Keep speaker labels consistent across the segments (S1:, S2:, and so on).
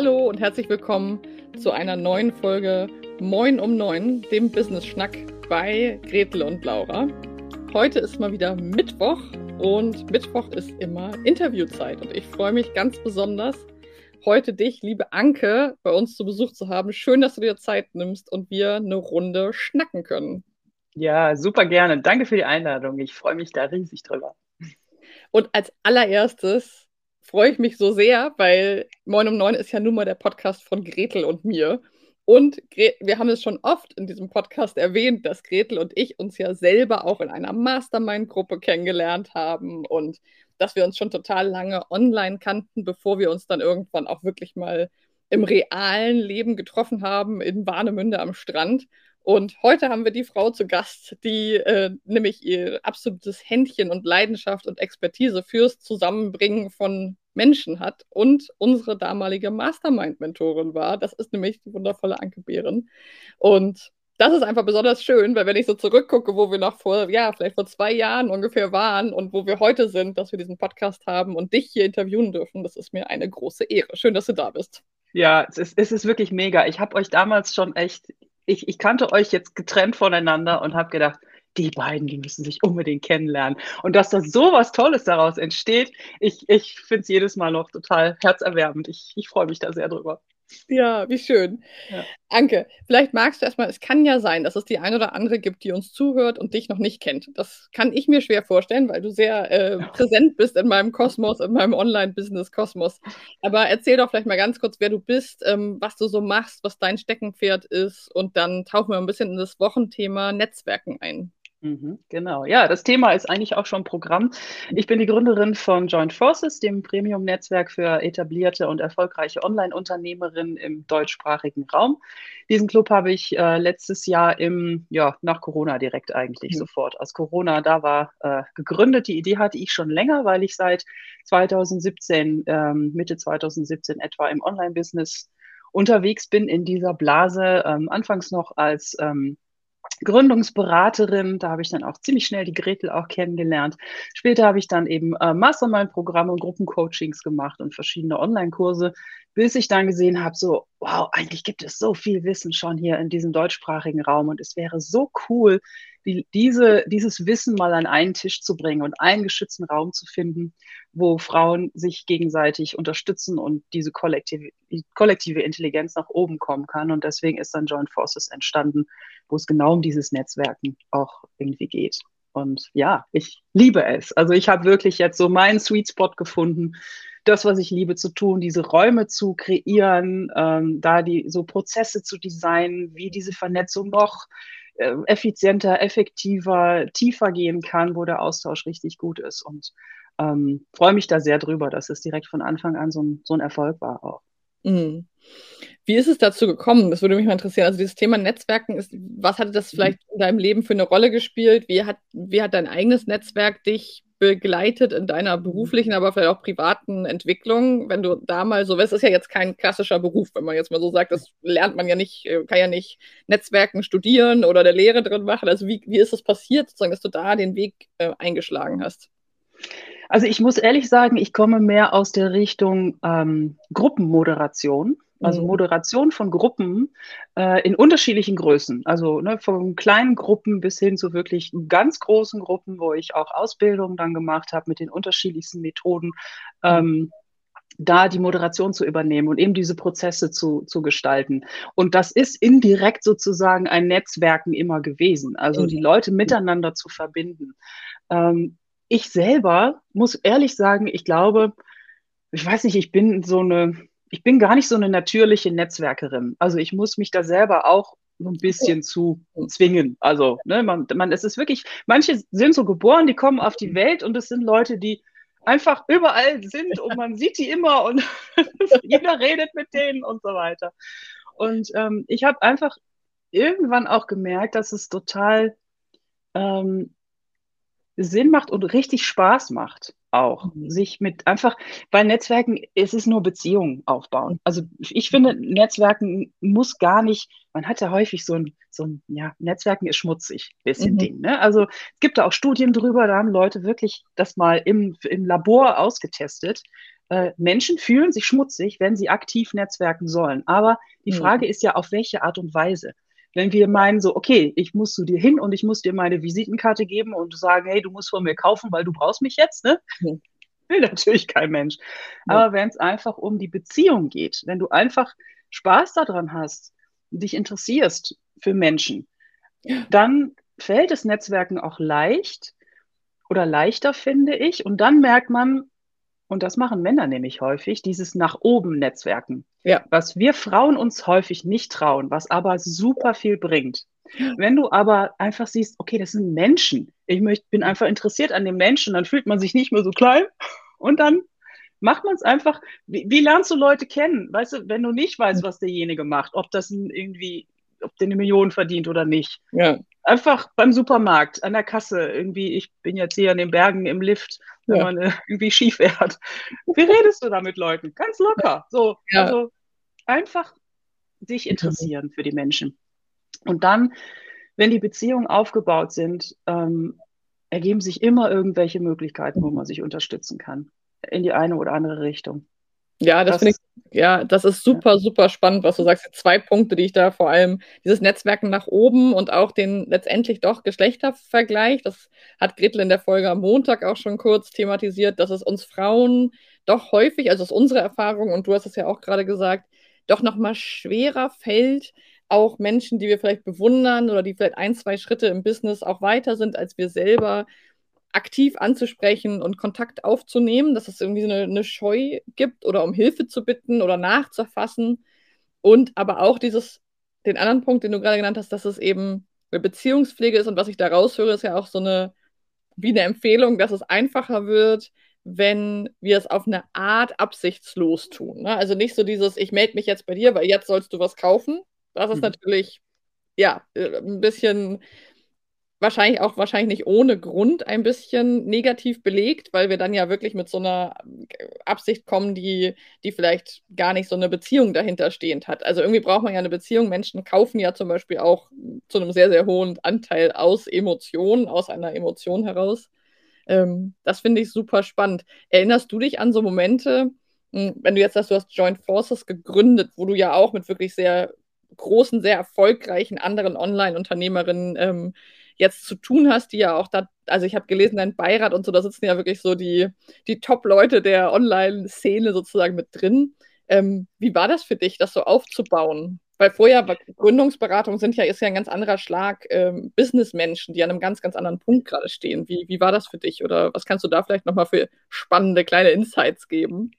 S1: Hallo und herzlich willkommen zu einer neuen Folge Moin um Neun, dem Business Schnack bei Gretel und Laura. Heute ist mal wieder Mittwoch und Mittwoch ist immer Interviewzeit und ich freue mich ganz besonders, heute dich, liebe Anke, bei uns zu Besuch zu haben. Schön, dass du dir Zeit nimmst und wir eine Runde schnacken können.
S2: Ja, super gerne. Danke für die Einladung. Ich freue mich da riesig drüber.
S1: Und als allererstes freue ich mich so sehr, weil Moin um Neun ist ja nun mal der Podcast von Gretel und mir. Und wir haben es schon oft in diesem Podcast erwähnt, dass Gretel und ich uns ja selber auch in einer Mastermind-Gruppe kennengelernt haben und dass wir uns schon total lange online kannten, bevor wir uns dann irgendwann auch wirklich mal im realen Leben getroffen haben in Warnemünde am Strand. Und heute haben wir die Frau zu Gast, die äh, nämlich ihr absolutes Händchen und Leidenschaft und Expertise fürs Zusammenbringen von Menschen hat und unsere damalige Mastermind-Mentorin war. Das ist nämlich die wundervolle Anke Behren. Und das ist einfach besonders schön, weil wenn ich so zurückgucke, wo wir noch vor, ja, vielleicht vor zwei Jahren ungefähr waren und wo wir heute sind, dass wir diesen Podcast haben und dich hier interviewen dürfen, das ist mir eine große Ehre. Schön, dass du da bist.
S2: Ja, es ist, es ist wirklich mega. Ich habe euch damals schon echt ich, ich kannte euch jetzt getrennt voneinander und habe gedacht, die beiden, die müssen sich unbedingt kennenlernen. Und dass da so was Tolles daraus entsteht, ich, ich finde es jedes Mal noch total herzerwärmend. Ich, ich freue mich da sehr drüber.
S1: Ja, wie schön. Ja. Anke, vielleicht magst du erstmal, es kann ja sein, dass es die eine oder andere gibt, die uns zuhört und dich noch nicht kennt. Das kann ich mir schwer vorstellen, weil du sehr äh, präsent bist in meinem Kosmos, in meinem Online-Business-Kosmos. Aber erzähl doch vielleicht mal ganz kurz, wer du bist, ähm, was du so machst, was dein Steckenpferd ist und dann tauchen wir ein bisschen in das Wochenthema Netzwerken ein.
S2: Mhm, genau, ja, das Thema ist eigentlich auch schon Programm. Ich bin die Gründerin von Joint Forces, dem Premium-Netzwerk für etablierte und erfolgreiche Online-Unternehmerinnen im deutschsprachigen Raum. Diesen Club habe ich äh, letztes Jahr im, ja, nach Corona direkt eigentlich mhm. sofort, als Corona da war, äh, gegründet. Die Idee hatte ich schon länger, weil ich seit 2017, ähm, Mitte 2017 etwa im Online-Business unterwegs bin in dieser Blase, ähm, anfangs noch als ähm, Gründungsberaterin. Da habe ich dann auch ziemlich schnell die Gretel auch kennengelernt. Später habe ich dann eben äh, Mastermind-Programme und Gruppencoachings gemacht und verschiedene Online-Kurse, bis ich dann gesehen habe, so, wow, eigentlich gibt es so viel Wissen schon hier in diesem deutschsprachigen Raum und es wäre so cool, die, diese, dieses Wissen mal an einen Tisch zu bringen und einen geschützten Raum zu finden, wo Frauen sich gegenseitig unterstützen und diese kollektive, kollektive Intelligenz nach oben kommen kann. Und deswegen ist dann Joint Forces entstanden, wo es genau um dieses Netzwerken auch irgendwie geht. Und ja, ich liebe es. Also ich habe wirklich jetzt so meinen Sweet Spot gefunden, das, was ich liebe zu tun, diese Räume zu kreieren, ähm, da die so Prozesse zu designen, wie diese Vernetzung noch äh, effizienter, effektiver, tiefer gehen kann, wo der Austausch richtig gut ist. Und ähm, freue mich da sehr drüber, dass es direkt von Anfang an so ein, so ein Erfolg war auch.
S1: Mhm. Wie ist es dazu gekommen? Das würde mich mal interessieren. Also dieses Thema Netzwerken ist, was hat das vielleicht in deinem Leben für eine Rolle gespielt? Wie hat, wie hat dein eigenes Netzwerk dich begleitet in deiner beruflichen, aber vielleicht auch privaten Entwicklung, wenn du da mal so, es ist ja jetzt kein klassischer Beruf, wenn man jetzt mal so sagt, das lernt man ja nicht, äh, kann ja nicht Netzwerken studieren oder der Lehre drin machen. Also wie, wie ist es passiert, sozusagen, dass du da den Weg äh, eingeschlagen hast?
S2: Also ich muss ehrlich sagen, ich komme mehr aus der Richtung ähm, Gruppenmoderation. Also mhm. Moderation von Gruppen äh, in unterschiedlichen Größen. Also ne, von kleinen Gruppen bis hin zu wirklich ganz großen Gruppen, wo ich auch Ausbildung dann gemacht habe mit den unterschiedlichsten Methoden. Ähm, da die Moderation zu übernehmen und eben diese Prozesse zu, zu gestalten. Und das ist indirekt sozusagen ein Netzwerken immer gewesen, also die Leute miteinander zu verbinden. Ähm, ich selber muss ehrlich sagen, ich glaube, ich weiß nicht, ich bin so eine, ich bin gar nicht so eine natürliche Netzwerkerin. Also ich muss mich da selber auch so ein bisschen zu zwingen. Also, ne, man, man, es ist wirklich, manche sind so geboren, die kommen auf die Welt und es sind Leute, die einfach überall sind und man sieht die immer und jeder redet mit denen und so weiter. Und ähm, ich habe einfach irgendwann auch gemerkt, dass es total ähm, Sinn macht und richtig Spaß macht, auch, mhm. sich mit einfach, weil Netzwerken, es ist nur Beziehungen aufbauen. Also ich finde, Netzwerken muss gar nicht, man hat ja häufig so ein, so ein ja, Netzwerken ist schmutzig, bisschen mhm. Ding. Ne? Also es gibt da auch Studien drüber, da haben Leute wirklich das mal im, im Labor ausgetestet. Äh, Menschen fühlen sich schmutzig, wenn sie aktiv netzwerken sollen. Aber die mhm. Frage ist ja, auf welche Art und Weise. Wenn wir meinen so, okay, ich muss zu dir hin und ich muss dir meine Visitenkarte geben und sagen, hey, du musst von mir kaufen, weil du brauchst mich jetzt, ne? Mhm. Will natürlich kein Mensch. Ja. Aber wenn es einfach um die Beziehung geht, wenn du einfach Spaß daran hast, dich interessierst für Menschen, dann fällt das Netzwerken auch leicht oder leichter, finde ich. Und dann merkt man, und das machen Männer nämlich häufig, dieses nach oben Netzwerken. Ja. Was wir Frauen uns häufig nicht trauen, was aber super viel bringt. Wenn du aber einfach siehst, okay, das sind Menschen, ich möchte, bin einfach interessiert an den Menschen, dann fühlt man sich nicht mehr so klein und dann macht man es einfach. Wie, wie, lernst du Leute kennen? Weißt du, wenn du nicht weißt, was derjenige macht, ob das irgendwie, ob der eine Million verdient oder nicht. Ja. Einfach beim Supermarkt, an der Kasse, irgendwie, ich bin jetzt hier in den Bergen im Lift, wenn ja. man äh, irgendwie schief fährt. Wie redest du da mit Leuten? Ganz locker. So, ja. also einfach sich mhm. interessieren für die Menschen. Und dann, wenn die Beziehungen aufgebaut sind, ähm, ergeben sich immer irgendwelche Möglichkeiten, wo man sich unterstützen kann. In die eine oder andere Richtung.
S1: Ja, das, das finde ich, ja, das ist super, super spannend, was du sagst. Zwei Punkte, die ich da vor allem, dieses Netzwerken nach oben und auch den letztendlich doch Geschlechtervergleich, das hat Gretel in der Folge am Montag auch schon kurz thematisiert, dass es uns Frauen doch häufig, also ist unsere Erfahrung, und du hast es ja auch gerade gesagt, doch nochmal schwerer fällt, auch Menschen, die wir vielleicht bewundern oder die vielleicht ein, zwei Schritte im Business auch weiter sind als wir selber, aktiv anzusprechen und Kontakt aufzunehmen, dass es irgendwie so eine, eine Scheu gibt oder um Hilfe zu bitten oder nachzufassen. Und aber auch dieses, den anderen Punkt, den du gerade genannt hast, dass es eben eine Beziehungspflege ist und was ich da raushöre, ist ja auch so eine, wie eine Empfehlung, dass es einfacher wird, wenn wir es auf eine Art absichtslos tun. Ne? Also nicht so dieses, ich melde mich jetzt bei dir, weil jetzt sollst du was kaufen. Das ist mhm. natürlich, ja, äh, ein bisschen wahrscheinlich auch wahrscheinlich nicht ohne Grund ein bisschen negativ belegt, weil wir dann ja wirklich mit so einer Absicht kommen, die, die vielleicht gar nicht so eine Beziehung dahinter stehend hat. Also irgendwie braucht man ja eine Beziehung. Menschen kaufen ja zum Beispiel auch zu einem sehr, sehr hohen Anteil aus Emotionen, aus einer Emotion heraus. Ähm, das finde ich super spannend. Erinnerst du dich an so Momente, hm, wenn du jetzt sagst, du hast Joint Forces gegründet, wo du ja auch mit wirklich sehr großen, sehr erfolgreichen anderen Online-Unternehmerinnen ähm, jetzt zu tun hast, die ja auch da, also ich habe gelesen, dein Beirat und so, da sitzen ja wirklich so die, die Top-Leute der Online-Szene sozusagen mit drin. Ähm, wie war das für dich, das so aufzubauen? Weil vorher Gründungsberatung sind ja, ist ja ein ganz anderer Schlag ähm, Businessmenschen, die an einem ganz, ganz anderen Punkt gerade stehen. Wie, wie war das für dich? Oder was kannst du da vielleicht nochmal für spannende kleine Insights geben?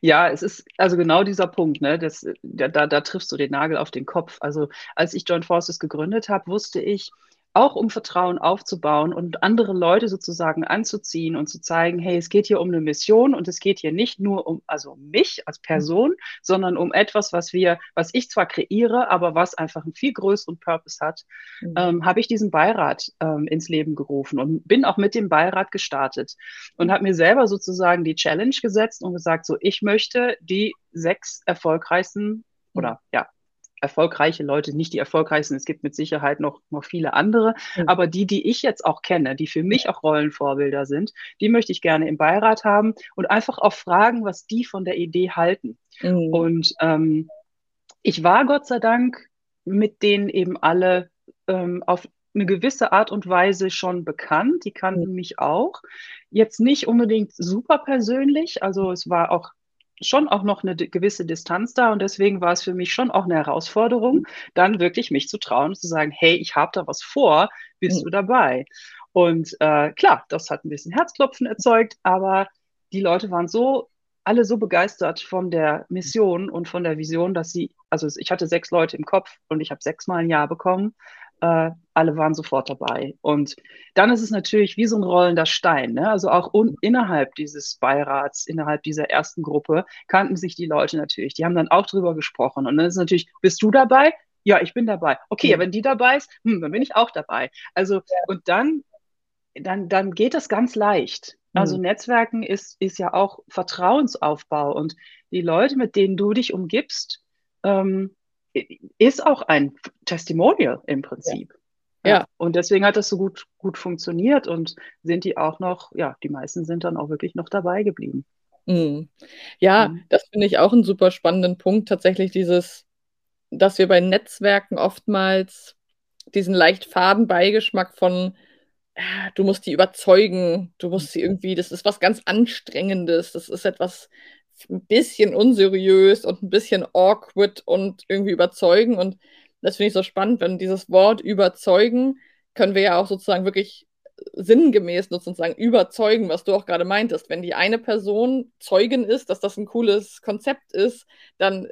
S2: Ja, es ist also genau dieser Punkt, ne? Das, da, da triffst du den Nagel auf den Kopf. Also als ich Joint Forces gegründet habe, wusste ich, auch um Vertrauen aufzubauen und andere Leute sozusagen anzuziehen und zu zeigen, hey, es geht hier um eine Mission und es geht hier nicht nur um, also um mich als Person, mhm. sondern um etwas, was wir, was ich zwar kreiere, aber was einfach einen viel größeren Purpose hat, mhm. ähm, habe ich diesen Beirat ähm, ins Leben gerufen und bin auch mit dem Beirat gestartet und habe mir selber sozusagen die Challenge gesetzt und gesagt, so, ich möchte die sechs erfolgreichsten oder ja, erfolgreiche Leute, nicht die erfolgreichsten, es gibt mit Sicherheit noch, noch viele andere, mhm. aber die, die ich jetzt auch kenne, die für mich auch Rollenvorbilder sind, die möchte ich gerne im Beirat haben und einfach auch fragen, was die von der Idee halten. Mhm. Und ähm, ich war Gott sei Dank mit denen eben alle ähm, auf eine gewisse Art und Weise schon bekannt. Die kannten mhm. mich auch. Jetzt nicht unbedingt super persönlich. Also es war auch schon auch noch eine gewisse Distanz da und deswegen war es für mich schon auch eine Herausforderung, dann wirklich mich zu trauen und zu sagen, hey, ich habe da was vor, bist mhm. du dabei? Und äh, klar, das hat ein bisschen Herzklopfen erzeugt, aber die Leute waren so alle so begeistert von der Mission und von der Vision, dass sie, also ich hatte sechs Leute im Kopf und ich habe sechsmal ein Ja bekommen äh, alle waren sofort dabei. Und dann ist es natürlich wie so ein rollender Stein. Ne? Also auch innerhalb dieses Beirats, innerhalb dieser ersten Gruppe kannten sich die Leute natürlich. Die haben dann auch drüber gesprochen. Und dann ist natürlich, bist du dabei? Ja, ich bin dabei. Okay, ja. wenn die dabei ist, hm, dann bin ich auch dabei. Also, ja. und dann, dann, dann geht das ganz leicht. Also mhm. Netzwerken ist, ist ja auch Vertrauensaufbau und die Leute, mit denen du dich umgibst, ähm, ist auch ein Testimonial im Prinzip. Ja. ja. Und deswegen hat das so gut, gut funktioniert und sind die auch noch, ja, die meisten sind dann auch wirklich noch dabei geblieben.
S1: Mhm. Ja, mhm. das finde ich auch einen super spannenden Punkt, tatsächlich dieses, dass wir bei Netzwerken oftmals diesen leicht faden Beigeschmack von, äh, du musst die überzeugen, du musst sie irgendwie, das ist was ganz Anstrengendes, das ist etwas ein bisschen unseriös und ein bisschen awkward und irgendwie überzeugen. Und das finde ich so spannend, wenn dieses Wort überzeugen, können wir ja auch sozusagen wirklich sinngemäß nutzen und sagen, überzeugen, was du auch gerade meintest. Wenn die eine Person Zeugin ist, dass das ein cooles Konzept ist, dann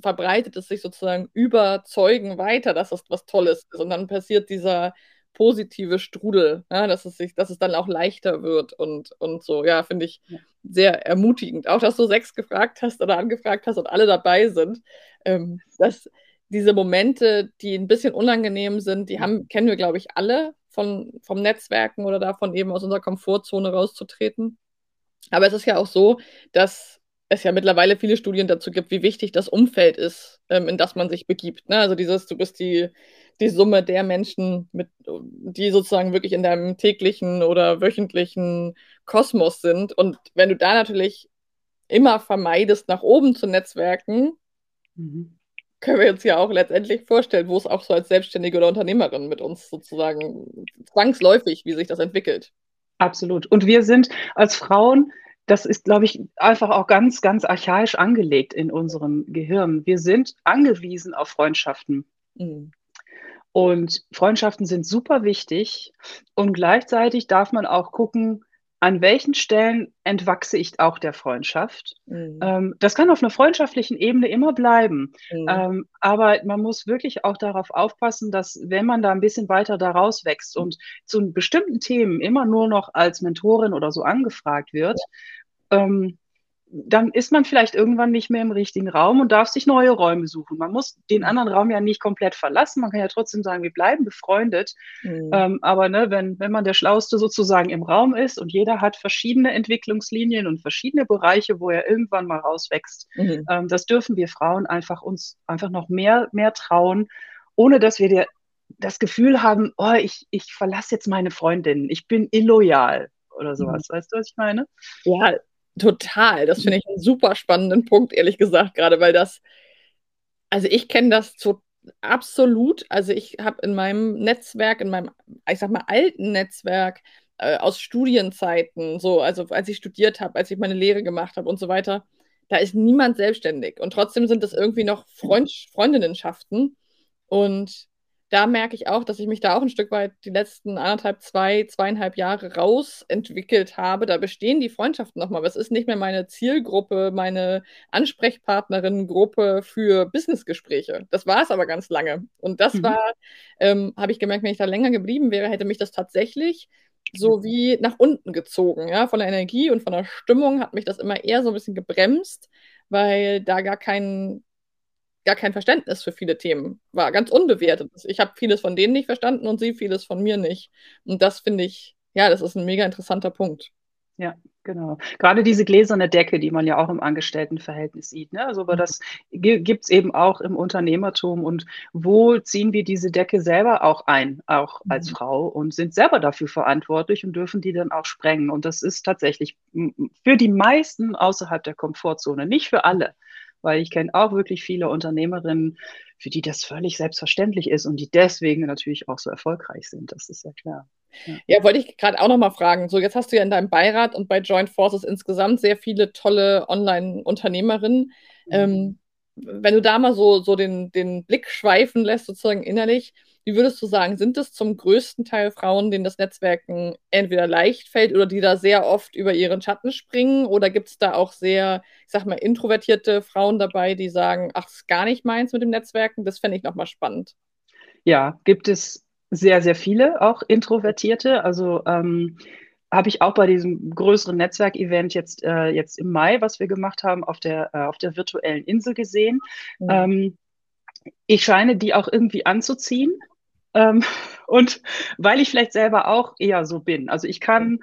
S1: verbreitet es sich sozusagen überzeugen weiter, dass das was Tolles ist. Und dann passiert dieser positive Strudel, ja, dass es sich, dass es dann auch leichter wird und, und so, ja, finde ich sehr ermutigend. Auch, dass du sechs gefragt hast oder angefragt hast und alle dabei sind. Ähm, dass diese Momente, die ein bisschen unangenehm sind, die haben, kennen wir, glaube ich, alle von, vom Netzwerken oder davon eben aus unserer Komfortzone rauszutreten. Aber es ist ja auch so, dass es ja mittlerweile viele Studien dazu gibt, wie wichtig das Umfeld ist, ähm, in das man sich begibt. Ne? Also dieses, du bist die, die Summe der Menschen, mit, die sozusagen wirklich in deinem täglichen oder wöchentlichen Kosmos sind. Und wenn du da natürlich immer vermeidest, nach oben zu netzwerken, mhm. können wir uns ja auch letztendlich vorstellen, wo es auch so als Selbstständige oder Unternehmerin mit uns sozusagen zwangsläufig, wie sich das entwickelt.
S2: Absolut. Und wir sind als Frauen das ist, glaube ich, einfach auch ganz, ganz archaisch angelegt in unserem Gehirn. Wir sind angewiesen auf Freundschaften. Mhm. Und Freundschaften sind super wichtig. Und gleichzeitig darf man auch gucken, an welchen Stellen entwachse ich auch der Freundschaft. Mhm. Ähm, das kann auf einer freundschaftlichen Ebene immer bleiben. Mhm. Ähm, aber man muss wirklich auch darauf aufpassen, dass wenn man da ein bisschen weiter daraus wächst und zu bestimmten Themen immer nur noch als Mentorin oder so angefragt wird, ja. ähm, dann ist man vielleicht irgendwann nicht mehr im richtigen Raum und darf sich neue Räume suchen. Man muss den mhm. anderen Raum ja nicht komplett verlassen. Man kann ja trotzdem sagen, wir bleiben befreundet. Mhm. Ähm, aber ne, wenn, wenn man der Schlauste sozusagen im Raum ist und jeder hat verschiedene Entwicklungslinien und verschiedene Bereiche, wo er irgendwann mal rauswächst, mhm. ähm, das dürfen wir Frauen einfach uns einfach noch mehr, mehr trauen, ohne dass wir dir das Gefühl haben, oh, ich, ich verlasse jetzt meine Freundin, ich bin illoyal oder sowas. Mhm. Weißt du, was ich meine?
S1: Ja, Total. Das finde ich einen super spannenden Punkt, ehrlich gesagt, gerade weil das, also ich kenne das zu, absolut. Also ich habe in meinem Netzwerk, in meinem, ich sag mal, alten Netzwerk äh, aus Studienzeiten, so, also als ich studiert habe, als ich meine Lehre gemacht habe und so weiter, da ist niemand selbstständig. Und trotzdem sind das irgendwie noch Freund, Freundinnenschaften. Und da merke ich auch, dass ich mich da auch ein Stück weit die letzten anderthalb, zwei, zweieinhalb Jahre rausentwickelt habe. Da bestehen die Freundschaften nochmal. Aber es ist nicht mehr meine Zielgruppe, meine Ansprechpartnerinnengruppe für Businessgespräche. Das war es aber ganz lange. Und das mhm. war, ähm, habe ich gemerkt, wenn ich da länger geblieben wäre, hätte mich das tatsächlich so wie nach unten gezogen. Ja? Von der Energie und von der Stimmung hat mich das immer eher so ein bisschen gebremst, weil da gar kein gar kein Verständnis für viele Themen war, ganz unbewertet. Ich habe vieles von denen nicht verstanden und sie vieles von mir nicht. Und das finde ich, ja, das ist ein mega interessanter Punkt.
S2: Ja, genau. Gerade diese gläserne Decke, die man ja auch im Angestelltenverhältnis sieht. Ne? Also, aber das gibt es eben auch im Unternehmertum. Und wo ziehen wir diese Decke selber auch ein, auch als mhm. Frau, und sind selber dafür verantwortlich und dürfen die dann auch sprengen. Und das ist tatsächlich für die meisten außerhalb der Komfortzone, nicht für alle weil ich kenne auch wirklich viele Unternehmerinnen, für die das völlig selbstverständlich ist und die deswegen natürlich auch so erfolgreich sind. Das ist ja klar.
S1: Ja, ja wollte ich gerade auch noch mal fragen. So, jetzt hast du ja in deinem Beirat und bei Joint Forces insgesamt sehr viele tolle Online-Unternehmerinnen. Mhm. Ähm, wenn du da mal so, so den, den Blick schweifen lässt, sozusagen innerlich, wie würdest du sagen, sind es zum größten Teil Frauen, denen das Netzwerken entweder leicht fällt oder die da sehr oft über ihren Schatten springen? Oder gibt es da auch sehr, ich sag mal, introvertierte Frauen dabei, die sagen, ach, ist gar nicht meins mit dem Netzwerken? Das fände ich nochmal spannend.
S2: Ja, gibt es sehr, sehr viele, auch Introvertierte. Also ähm, habe ich auch bei diesem größeren Netzwerkevent jetzt, äh, jetzt im Mai, was wir gemacht haben, auf der, äh, auf der virtuellen Insel gesehen. Mhm. Ähm, ich scheine die auch irgendwie anzuziehen. Ähm, und weil ich vielleicht selber auch eher so bin. Also ich kann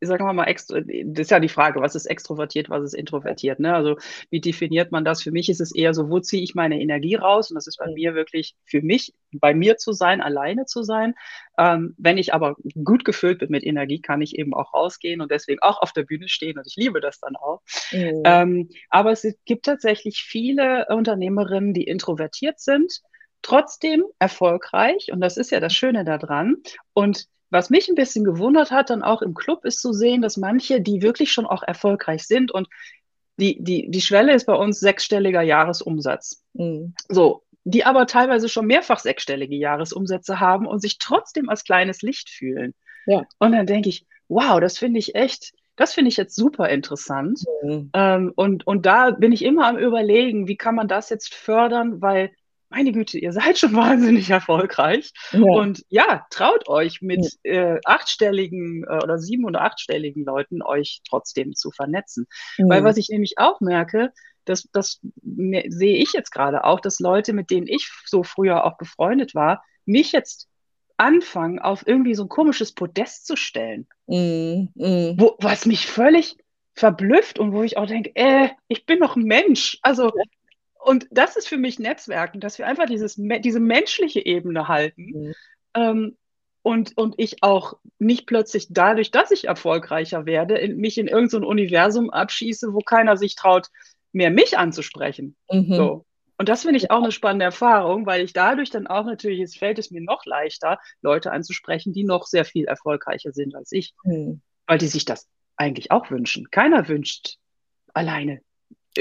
S2: sagen wir mal, extra, das ist ja die Frage, was ist extrovertiert, was ist introvertiert. Ne? Also wie definiert man das? Für mich ist es eher so, wo ziehe ich meine Energie raus? Und das ist bei mir wirklich für mich, bei mir zu sein, alleine zu sein. Ähm, wenn ich aber gut gefüllt bin mit Energie, kann ich eben auch rausgehen und deswegen auch auf der Bühne stehen und ich liebe das dann auch. Mhm. Ähm, aber es gibt tatsächlich viele Unternehmerinnen, die introvertiert sind, trotzdem erfolgreich und das ist ja das Schöne daran. Und was mich ein bisschen gewundert hat, dann auch im Club, ist zu sehen, dass manche, die wirklich schon auch erfolgreich sind und die, die, die Schwelle ist bei uns sechsstelliger Jahresumsatz. Mhm. So, die aber teilweise schon mehrfach sechsstellige Jahresumsätze haben und sich trotzdem als kleines Licht fühlen. Ja. Und dann denke ich, wow, das finde ich echt, das finde ich jetzt super interessant. Mhm. Ähm, und, und da bin ich immer am Überlegen, wie kann man das jetzt fördern, weil meine Güte, ihr seid schon wahnsinnig erfolgreich. Ja. Und ja, traut euch mit ja. äh, achtstelligen äh, oder sieben- oder achtstelligen Leuten euch trotzdem zu vernetzen. Mhm. Weil was ich nämlich auch merke, das, das sehe ich jetzt gerade auch, dass Leute, mit denen ich so früher auch befreundet war, mich jetzt anfangen, auf irgendwie so ein komisches Podest zu stellen. Mhm. Mhm. Wo, was mich völlig verblüfft und wo ich auch denke, äh, ich bin noch ein Mensch. Also und das ist für mich Netzwerken, dass wir einfach dieses, diese menschliche Ebene halten. Mhm. Ähm, und, und ich auch nicht plötzlich dadurch, dass ich erfolgreicher werde, in, mich in irgendein so Universum abschieße, wo keiner sich traut, mehr mich anzusprechen. Mhm. So. Und das finde ich auch eine spannende Erfahrung, weil ich dadurch dann auch natürlich, es fällt es mir noch leichter, Leute anzusprechen, die noch sehr viel erfolgreicher sind als ich, mhm. weil die sich das eigentlich auch wünschen. Keiner wünscht alleine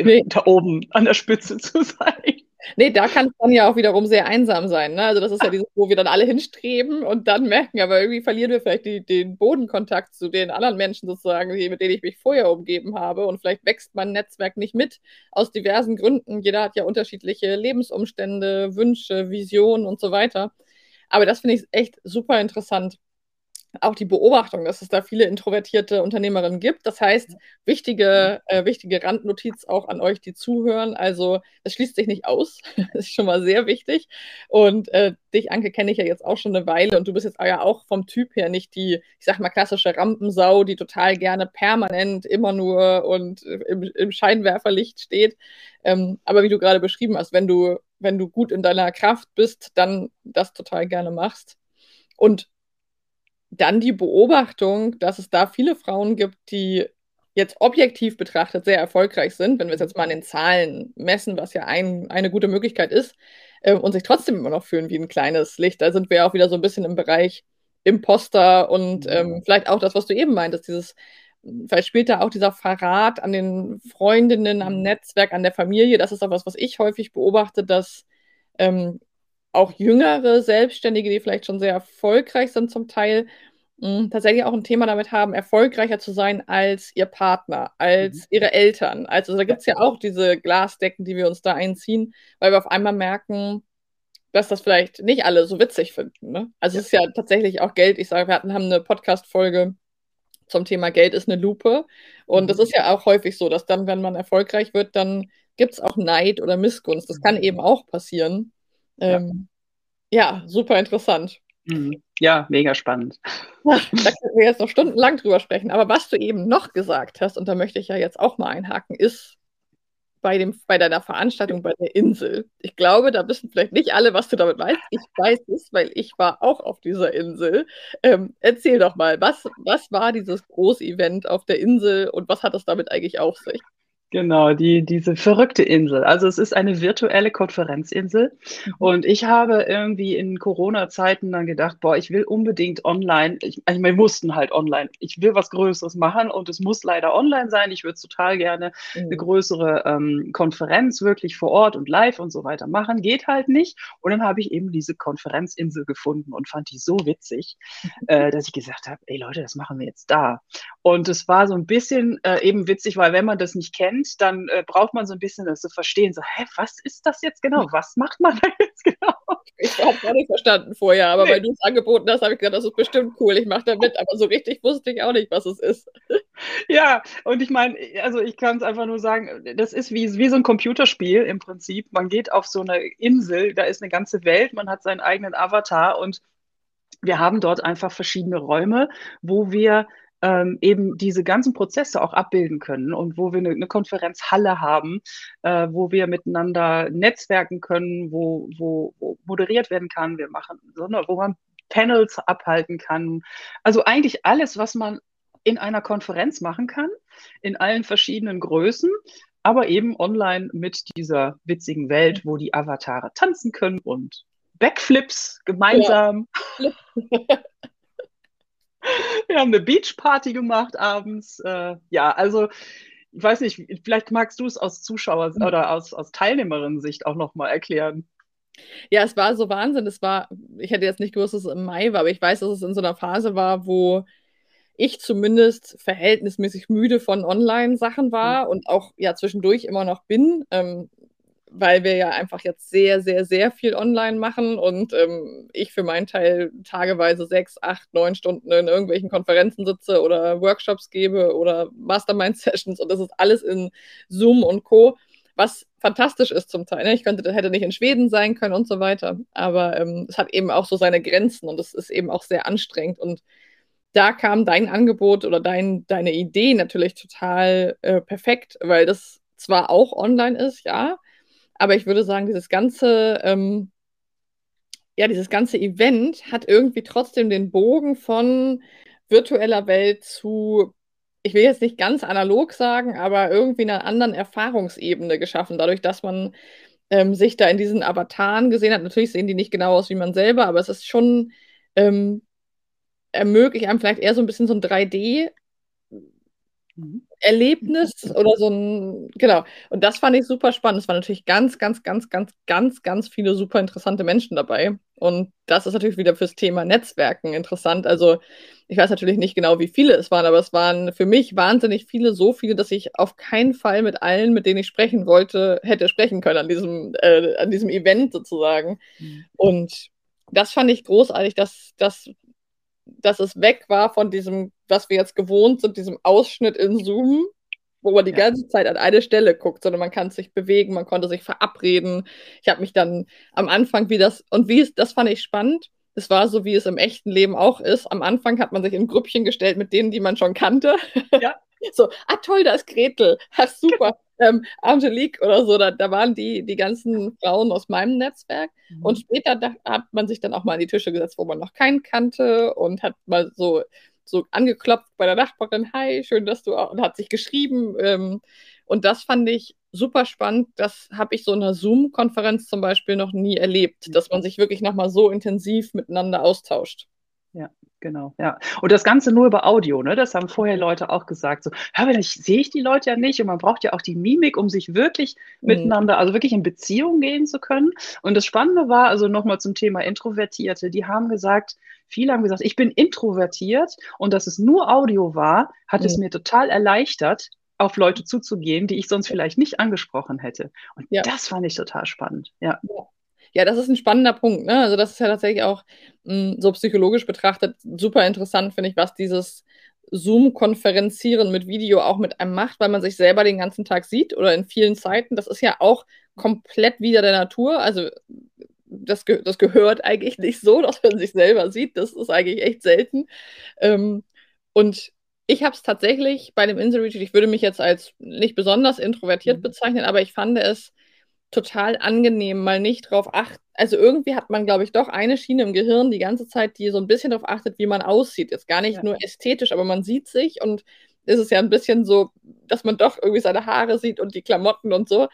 S2: nee. da oben an der Spitze zu sein.
S1: Nee, da kann es dann ja auch wiederum sehr einsam sein. Ne? Also das ist ja dieses, wo wir dann alle hinstreben und dann merken, aber irgendwie verlieren wir vielleicht die, den Bodenkontakt zu den anderen Menschen sozusagen, die, mit denen ich mich vorher umgeben habe. Und vielleicht wächst mein Netzwerk nicht mit aus diversen Gründen. Jeder hat ja unterschiedliche Lebensumstände, Wünsche, Visionen und so weiter. Aber das finde ich echt super interessant auch die Beobachtung, dass es da viele introvertierte Unternehmerinnen gibt. Das heißt, wichtige, äh, wichtige Randnotiz auch an euch, die zuhören. Also, es schließt sich nicht aus. das ist schon mal sehr wichtig. Und äh, dich, Anke, kenne ich ja jetzt auch schon eine Weile. Und du bist jetzt ja auch vom Typ her nicht die, ich sag mal, klassische Rampensau, die total gerne permanent immer nur und im, im Scheinwerferlicht steht. Ähm, aber wie du gerade beschrieben hast, wenn du, wenn du gut in deiner Kraft bist, dann das total gerne machst. Und dann die Beobachtung, dass es da viele Frauen gibt, die jetzt objektiv betrachtet sehr erfolgreich sind, wenn wir es jetzt mal an den Zahlen messen, was ja ein, eine gute Möglichkeit ist, äh, und sich trotzdem immer noch fühlen wie ein kleines Licht. Da sind wir auch wieder so ein bisschen im Bereich Imposter und ähm, vielleicht auch das, was du eben meintest, dieses, vielleicht spielt da auch dieser Verrat an den Freundinnen, am Netzwerk, an der Familie. Das ist auch was, was ich häufig beobachte, dass ähm, auch jüngere Selbstständige, die vielleicht schon sehr erfolgreich sind zum Teil, mh, hm, tatsächlich auch ein Thema damit haben, erfolgreicher zu sein als ihr Partner, als mhm. ihre Eltern. Also da gibt es ja auch diese Glasdecken, die wir uns da einziehen, weil wir auf einmal merken, dass das vielleicht nicht alle so witzig finden. Ne? Also ja. es ist ja tatsächlich auch Geld. Ich sage, wir hatten, haben eine Podcast-Folge zum Thema Geld ist eine Lupe. Und mhm. das ist ja auch häufig so, dass dann, wenn man erfolgreich wird, dann gibt es auch Neid oder Missgunst. Das kann mhm. eben auch passieren. Ähm, ja. ja, super interessant.
S2: Mhm. Ja, mega spannend.
S1: da können wir jetzt noch stundenlang drüber sprechen. Aber was du eben noch gesagt hast, und da möchte ich ja jetzt auch mal einhaken, ist bei, dem, bei deiner Veranstaltung bei der Insel. Ich glaube, da wissen vielleicht nicht alle, was du damit meinst. Ich weiß es, weil ich war auch auf dieser Insel. Ähm, erzähl doch mal, was, was war dieses Großevent auf der Insel und was hat es damit eigentlich auf sich?
S2: Genau, die, diese verrückte Insel. Also es ist eine virtuelle Konferenzinsel. Mhm. Und ich habe irgendwie in Corona-Zeiten dann gedacht, boah, ich will unbedingt online, ich, meine, wir mussten halt online. Ich will was Größeres machen und es muss leider online sein. Ich würde total gerne mhm. eine größere ähm, Konferenz wirklich vor Ort und live und so weiter machen. Geht halt nicht. Und dann habe ich eben diese Konferenzinsel gefunden und fand die so witzig, äh, dass ich gesagt habe, ey Leute, das machen wir jetzt da. Und es war so ein bisschen äh, eben witzig, weil wenn man das nicht kennt, kennt, dann äh, braucht man so ein bisschen das zu verstehen. So, hä, was ist das jetzt genau? Was macht man da jetzt genau?
S1: Ich habe gar nicht verstanden vorher, aber nee. weil du es angeboten hast, habe ich gedacht, das ist bestimmt cool, ich mache da mit. Aber so richtig wusste ich auch nicht, was es ist.
S2: Ja, und ich meine, also ich kann es einfach nur sagen, das ist wie, wie so ein Computerspiel im Prinzip. Man geht auf so eine Insel, da ist eine ganze Welt, man hat seinen eigenen Avatar und wir haben dort einfach verschiedene Räume, wo wir ähm, eben diese ganzen Prozesse auch abbilden können und wo wir eine, eine Konferenzhalle haben, äh, wo wir miteinander netzwerken können, wo, wo, wo moderiert werden kann. Wir machen, sondern wo man Panels abhalten kann. Also eigentlich alles, was man in einer Konferenz machen kann, in allen verschiedenen Größen, aber eben online mit dieser witzigen Welt, wo die Avatare tanzen können und Backflips gemeinsam. Ja. Wir haben eine Beachparty gemacht abends. Äh, ja, also ich weiß nicht, vielleicht magst du es aus Zuschauer- mhm. oder aus, aus Teilnehmerinnen-Sicht auch nochmal erklären.
S1: Ja, es war so Wahnsinn. Es war, ich hätte jetzt nicht gewusst, dass es im Mai war, aber ich weiß, dass es in so einer Phase war, wo ich zumindest verhältnismäßig müde von Online-Sachen war mhm. und auch ja zwischendurch immer noch bin. Ähm, weil wir ja einfach jetzt sehr, sehr, sehr viel online machen und ähm, ich für meinen Teil tageweise sechs, acht, neun Stunden in irgendwelchen Konferenzen sitze oder Workshops gebe oder Mastermind-Sessions und das ist alles in Zoom und Co., was fantastisch ist zum Teil. Ne? Ich könnte, hätte nicht in Schweden sein können und so weiter, aber ähm, es hat eben auch so seine Grenzen und es ist eben auch sehr anstrengend und da kam dein Angebot oder dein, deine Idee natürlich total äh, perfekt, weil das zwar auch online ist, ja, aber ich würde sagen, dieses ganze, ähm, ja, dieses ganze Event hat irgendwie trotzdem den Bogen von virtueller Welt zu, ich will jetzt nicht ganz analog sagen, aber irgendwie einer anderen Erfahrungsebene geschaffen, dadurch, dass man ähm, sich da in diesen Avataren gesehen hat. Natürlich sehen die nicht genau aus wie man selber, aber es ist schon ähm, ermöglicht einem vielleicht eher so ein bisschen so ein 3D Erlebnis oder so ein, genau. Und das fand ich super spannend. Es waren natürlich ganz, ganz, ganz, ganz, ganz, ganz viele super interessante Menschen dabei. Und das ist natürlich wieder fürs Thema Netzwerken interessant. Also ich weiß natürlich nicht genau, wie viele es waren, aber es waren für mich wahnsinnig viele, so viele, dass ich auf keinen Fall mit allen, mit denen ich sprechen wollte, hätte sprechen können an diesem, äh, an diesem Event sozusagen. Mhm. Und das fand ich großartig, dass, dass dass es weg war von diesem, was wir jetzt gewohnt sind, diesem Ausschnitt in Zoom, wo man die ja. ganze Zeit an eine Stelle guckt, sondern man kann sich bewegen, man konnte sich verabreden. Ich habe mich dann am Anfang, wie das, und wie es, das fand ich spannend. Es war so, wie es im echten Leben auch ist. Am Anfang hat man sich in Grüppchen gestellt mit denen, die man schon kannte. Ja. so, ah toll, da ist Gretel. Ha, super ähm, Angelique oder so, da, da waren die, die ganzen Frauen aus meinem Netzwerk. Mhm. Und später da, hat man sich dann auch mal an die Tische gesetzt, wo man noch keinen kannte und hat mal so, so angeklopft bei der Nachbarin, hi, schön, dass du auch, und hat sich geschrieben. Ähm, und das fand ich super spannend. Das habe ich so in einer Zoom-Konferenz zum Beispiel noch nie erlebt, dass man sich wirklich nochmal so intensiv miteinander austauscht.
S2: Ja, genau, ja. Und das Ganze nur über Audio, ne? Das haben vorher Leute auch gesagt. So, hör, ich sehe ich die Leute ja nicht und man braucht ja auch die Mimik, um sich wirklich mhm. miteinander, also wirklich in Beziehung gehen zu können. Und das Spannende war, also nochmal zum Thema Introvertierte, die haben gesagt, viele haben gesagt, ich bin introvertiert und dass es nur Audio war, hat mhm. es mir total erleichtert, auf Leute zuzugehen, die ich sonst vielleicht nicht angesprochen hätte. Und ja. das fand ich total spannend. Ja. ja.
S1: Ja, das ist ein spannender Punkt. Ne? Also das ist ja tatsächlich auch mh, hm, so psychologisch betrachtet super interessant, finde ich, was dieses Zoom-Konferenzieren mit Video auch mit einem macht, weil man sich selber den ganzen Tag sieht oder in vielen Zeiten. Das ist ja auch komplett wieder der Natur. Also das, ge das gehört eigentlich nicht so, dass man sich selber sieht. Das ist eigentlich echt selten. Ähm, und ich habe es tatsächlich bei dem Insel Retreat, ich würde mich jetzt als nicht besonders introvertiert mhm. bezeichnen, aber ich fand es total angenehm, mal nicht drauf achten. Also irgendwie hat man, glaube ich, doch eine Schiene im Gehirn die ganze Zeit, die so ein bisschen darauf achtet, wie man aussieht. Jetzt gar nicht ja. nur ästhetisch, aber man sieht sich und ist es ja ein bisschen so, dass man doch irgendwie seine Haare sieht und die Klamotten und so.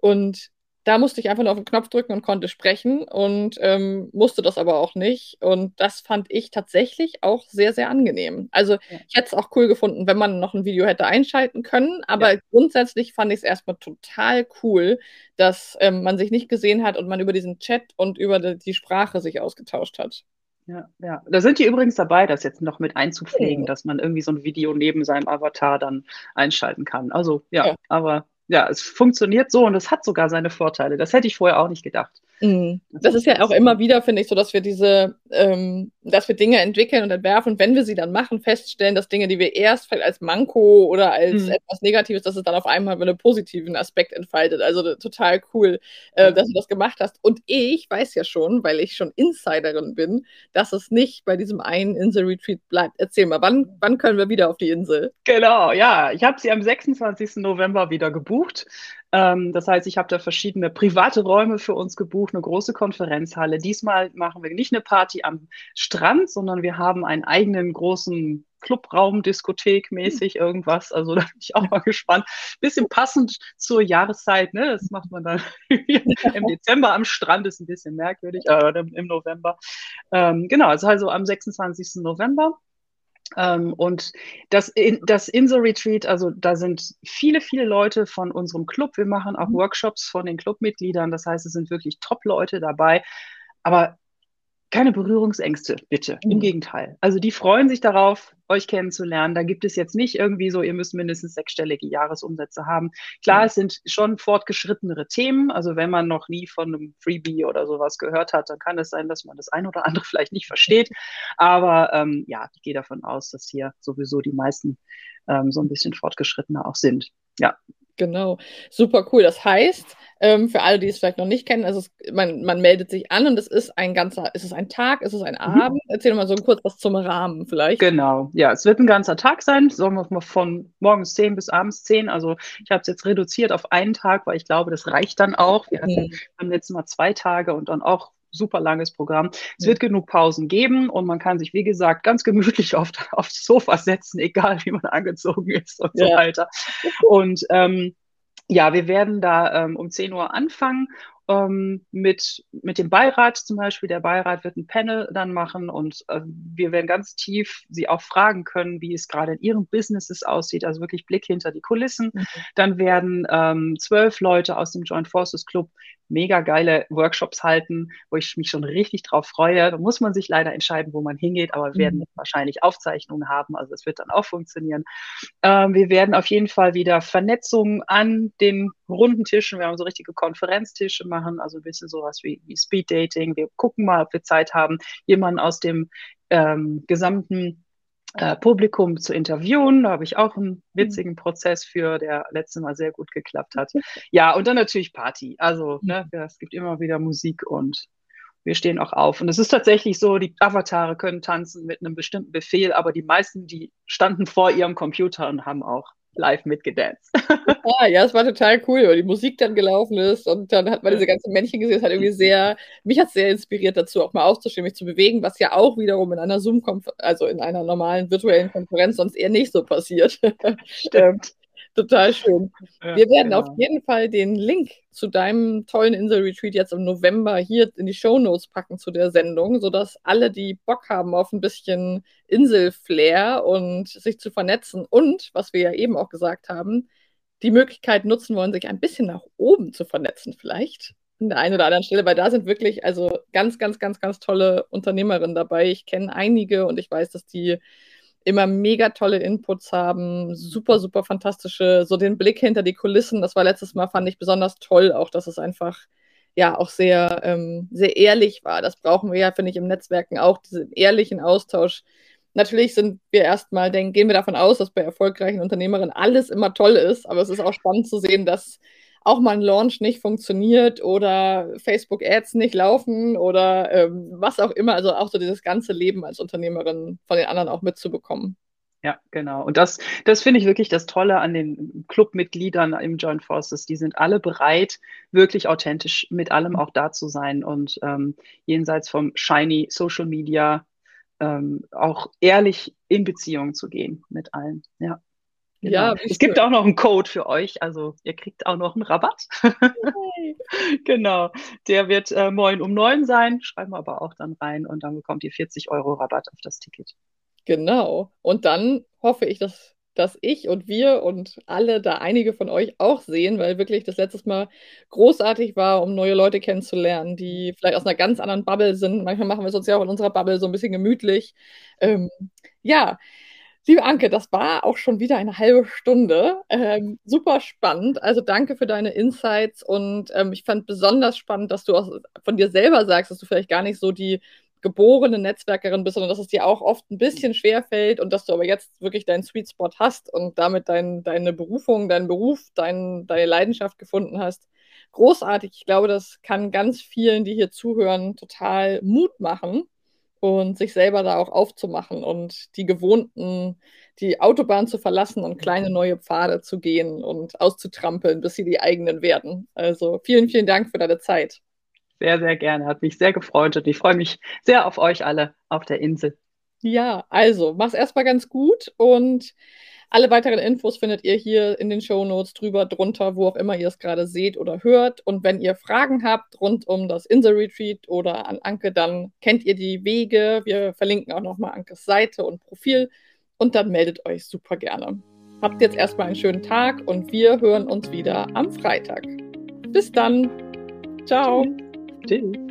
S1: Und da musste ich einfach nur auf den Knopf drücken und konnte sprechen und ähm, musste das aber auch nicht. Und das fand ich tatsächlich auch sehr, sehr angenehm. Also ja. ich hätte es auch cool gefunden, wenn man noch ein Video hätte einschalten können. Aber ja. grundsätzlich fand ich es erstmal total cool, dass ähm, man sich nicht gesehen hat und man über diesen Chat und über die, die Sprache sich ausgetauscht hat.
S2: Ja, ja. Da sind die übrigens dabei, das jetzt noch mit einzupflegen, oh. dass man irgendwie so ein Video neben seinem Avatar dann einschalten kann. Also ja, ja. aber ja, es funktioniert so und es hat sogar seine Vorteile. Das hätte ich vorher auch nicht gedacht.
S1: Mhm. Das, ist ja auch immer wieder, finde ich, so, dass wir diese, ähm, dass wir Dinge entwickeln und entwerfen und wenn wir sie dann machen, feststellen, dass Dinge, die wir erst vielleicht als Manko oder als mhm. etwas Negatives, dass es dann auf einmal mit einem positiven Aspekt entfaltet. Also total cool, äh, dass du das gemacht hast. Und ich weiß ja schon, weil ich schon Insiderin bin, dass es nicht bei diesem einen Insel-Retreat bleibt. Erzähl mal, wann, wann können wir wieder auf die Insel?
S2: Genau, ja. Ich habe sie am 26. November wieder gebucht. Ähm, das heißt, ich habe da verschiedene private Räume für uns gebucht, eine große Konferenzhalle. Diesmal machen wir nicht eine Party am Strand, sondern wir haben einen eigenen großen Clubraum, Diskothek mäßig irgendwas. Also da bin ich auch mal gespannt. Bisschen passend zur Jahreszeit, ne? Das macht man dann im Dezember am Strand, ist ein bisschen merkwürdig, äh, im November. Ähm, genau, also, also am 26. November. Ähm, und das, das Insel-Retreat, also da sind viele, viele Leute von unserem Club. Wir machen auch mhm. Workshops von den Clubmitgliedern. Das heißt, es sind wirklich Top-Leute dabei. Aber keine Berührungsängste, bitte. Mhm. Im Gegenteil. Also die freuen sich darauf, euch kennenzulernen. Da gibt es jetzt nicht irgendwie so, ihr müsst mindestens sechsstellige Jahresumsätze haben. Klar, mhm. es sind schon fortgeschrittenere Themen. Also wenn man noch nie von einem Freebie oder sowas gehört hat, dann kann es sein, dass man das ein oder andere vielleicht nicht versteht. Aber ähm, ja, ich gehe davon aus, dass hier sowieso die meisten ähm, so ein bisschen fortgeschrittener auch sind. Ja.
S1: Genau, super cool. Das heißt, ähm, für alle, die es vielleicht noch nicht kennen, also es, man, man meldet sich an und es ist ein ganzer, ist es ein Tag, ist es ein mhm. Abend? Erzähl mal so kurz was zum Rahmen vielleicht.
S2: Genau, ja, es wird ein ganzer Tag sein, sagen wir mal von morgens 10 bis abends 10. Also ich habe es jetzt reduziert auf einen Tag, weil ich glaube, das reicht dann auch. Wir hatten mhm. beim letzten Mal zwei Tage und dann auch super langes Programm. Es wird genug Pausen geben und man kann sich, wie gesagt, ganz gemütlich auf, aufs Sofa setzen, egal wie man angezogen ist und ja. so weiter. Und ähm, ja, wir werden da ähm, um 10 Uhr anfangen ähm, mit, mit dem Beirat zum Beispiel. Der Beirat wird ein Panel dann machen und äh, wir werden ganz tief sie auch fragen können, wie es gerade in ihren Businesses aussieht, also wirklich Blick hinter die Kulissen. Mhm. Dann werden ähm, zwölf Leute aus dem Joint Forces Club mega geile Workshops halten, wo ich mich schon richtig drauf freue. Da muss man sich leider entscheiden, wo man hingeht, aber wir werden mhm. wahrscheinlich Aufzeichnungen haben, also es wird dann auch funktionieren. Ähm, wir werden auf jeden Fall wieder Vernetzungen an den runden Tischen, wir haben so richtige Konferenztische machen, also ein bisschen sowas wie, wie Speed Dating. Wir gucken mal, ob wir Zeit haben, jemanden aus dem ähm, gesamten äh, Publikum zu interviewen. Da habe ich auch einen mhm. witzigen Prozess für, der letzte Mal sehr gut geklappt hat. Ja, und dann natürlich Party. Also ne, mhm. es gibt immer wieder Musik und wir stehen auch auf. Und es ist tatsächlich so, die Avatare können tanzen mit einem bestimmten Befehl, aber die meisten, die standen vor ihrem Computer und haben auch live mitgedanced.
S1: Ah, ja, es war total cool, weil die Musik dann gelaufen ist und dann hat man diese ganzen Männchen gesehen. Es hat irgendwie sehr, mich hat sehr inspiriert dazu, auch mal aufzustehen, mich zu bewegen, was ja auch wiederum in einer Zoom-Konferenz, also in einer normalen virtuellen Konferenz sonst eher nicht so passiert. Stimmt. Total schön. Ja, wir werden genau. auf jeden Fall den Link zu deinem tollen Insel-Retreat jetzt im November hier in die Show Notes packen zu der Sendung, sodass alle, die Bock haben auf ein bisschen Insel-Flair und sich zu vernetzen und, was wir ja eben auch gesagt haben, die Möglichkeit nutzen wollen, sich ein bisschen nach oben zu vernetzen vielleicht an der einen oder anderen Stelle, weil da sind wirklich also ganz, ganz, ganz, ganz tolle Unternehmerinnen dabei. Ich kenne einige und ich weiß, dass die immer mega tolle Inputs haben, super, super fantastische, so den Blick hinter die Kulissen. Das war letztes Mal, fand ich besonders toll, auch dass es einfach ja auch sehr, ähm, sehr ehrlich war. Das brauchen wir ja, finde ich, im Netzwerken auch, diesen ehrlichen Austausch. Natürlich sind wir erstmal, denken, gehen wir davon aus, dass bei erfolgreichen Unternehmerinnen alles immer toll ist, aber es ist auch spannend zu sehen, dass auch mal ein Launch nicht funktioniert oder Facebook-Ads nicht laufen oder ähm, was auch immer. Also auch so dieses ganze Leben als Unternehmerin von den anderen auch mitzubekommen.
S2: Ja, genau. Und das, das finde ich wirklich das Tolle an den Clubmitgliedern im Joint Forces. Die sind alle bereit, wirklich authentisch mit allem auch da zu sein und ähm, jenseits vom shiny Social Media ähm, auch ehrlich in Beziehung zu gehen mit allen. Ja. Genau. Ja, es gibt auch noch einen Code für euch, also ihr kriegt auch noch einen Rabatt. genau, der wird äh, moin um neun sein, schreiben wir aber auch dann rein und dann bekommt ihr 40 Euro Rabatt auf das Ticket.
S1: Genau, und dann hoffe ich, dass, dass ich und wir und alle da einige von euch auch sehen, weil wirklich das letztes Mal großartig war, um neue Leute kennenzulernen, die vielleicht aus einer ganz anderen Bubble sind. Manchmal machen wir es uns ja auch in unserer Bubble so ein bisschen gemütlich. Ähm, ja, Liebe Anke, das war auch schon wieder eine halbe Stunde. Ähm, super spannend. Also danke für deine Insights und ähm, ich fand besonders spannend, dass du auch von dir selber sagst, dass du vielleicht gar nicht so die geborene Netzwerkerin bist, sondern dass es dir auch oft ein bisschen schwer fällt und dass du aber jetzt wirklich deinen Sweet Spot hast und damit dein, deine Berufung, deinen Beruf, dein, deine Leidenschaft gefunden hast. Großartig. Ich glaube, das kann ganz vielen, die hier zuhören, total Mut machen und sich selber da auch aufzumachen und die gewohnten, die Autobahn zu verlassen und kleine neue Pfade zu gehen und auszutrampeln, bis sie die eigenen werden. Also vielen, vielen Dank für deine Zeit.
S2: Sehr, sehr gerne. Hat mich sehr gefreut und ich freue mich sehr auf euch alle auf der Insel.
S1: Ja, also mach's erstmal ganz gut und alle weiteren Infos findet ihr hier in den Show Notes drüber, drunter, wo auch immer ihr es gerade seht oder hört. Und wenn ihr Fragen habt rund um das Insel Retreat oder an Anke, dann kennt ihr die Wege. Wir verlinken auch nochmal Ankes Seite und Profil und dann meldet euch super gerne. Habt jetzt erstmal einen schönen Tag und wir hören uns wieder am Freitag. Bis dann. Ciao.
S2: Tschüss.